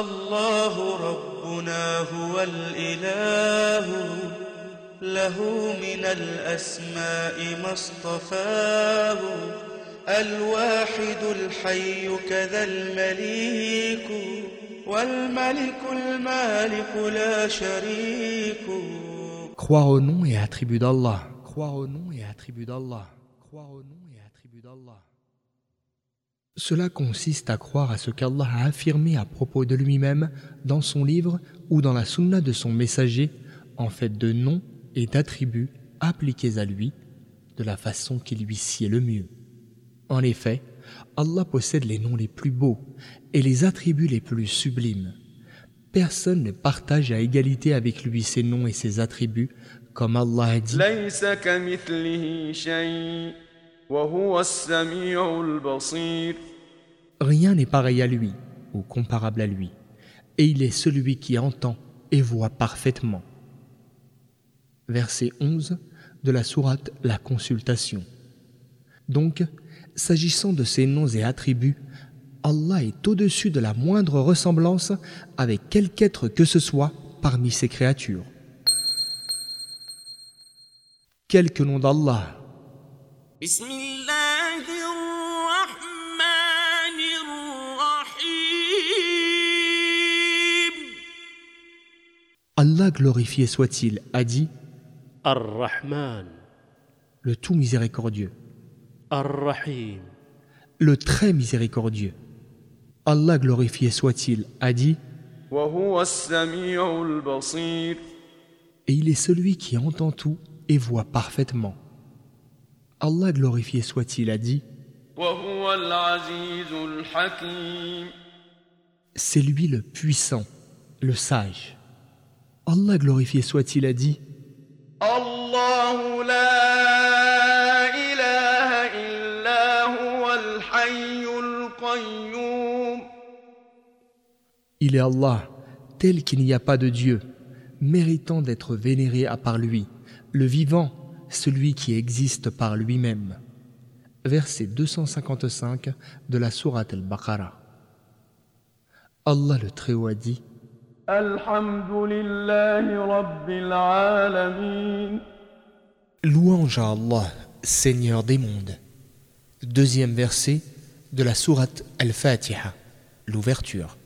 الله ربنا هو الإله له من الأسماء ما اصطفاه الواحد الحي كذا المليك والملك المالك لا شريك Croire au nom et attributs d'Allah. Croire au nom et attributs d'Allah. Croire au nom et attributs d'Allah. Cela consiste à croire à ce qu'Allah a affirmé à propos de lui-même dans son livre ou dans la sunna de son messager en fait de noms et d'attributs appliqués à lui de la façon qui lui sied le mieux. En effet, Allah possède les noms les plus beaux et les attributs les plus sublimes. Personne ne partage à égalité avec lui ses noms et ses attributs, comme Allah a dit Rien n'est pareil à lui ou comparable à lui, et il est celui qui entend et voit parfaitement. Verset 11 de la sourate La Consultation. Donc, s'agissant de ses noms et attributs, Allah est au-dessus de la moindre ressemblance avec quelque être que ce soit parmi ses créatures. Quelques noms d'Allah. Allah glorifié soit-il, a dit Ar-Rahman, le tout miséricordieux. Ar-Rahim, le très miséricordieux. Allah glorifié soit-il, a dit Et il est celui qui entend tout et voit parfaitement. Allah glorifié soit-il, a dit C'est lui le puissant, le sage. Allah glorifié soit-il a dit Allah la ilaha illa huwa al qayyum. Il est Allah, tel qu'il n'y a pas de Dieu, méritant d'être vénéré à part lui, le vivant, celui qui existe par lui-même. Verset 255 de la Sourate al-Baqarah. Allah le Très-Haut a dit Louange à Allah, Seigneur des mondes. Deuxième verset de la sourate Al-Fatiha, l'ouverture.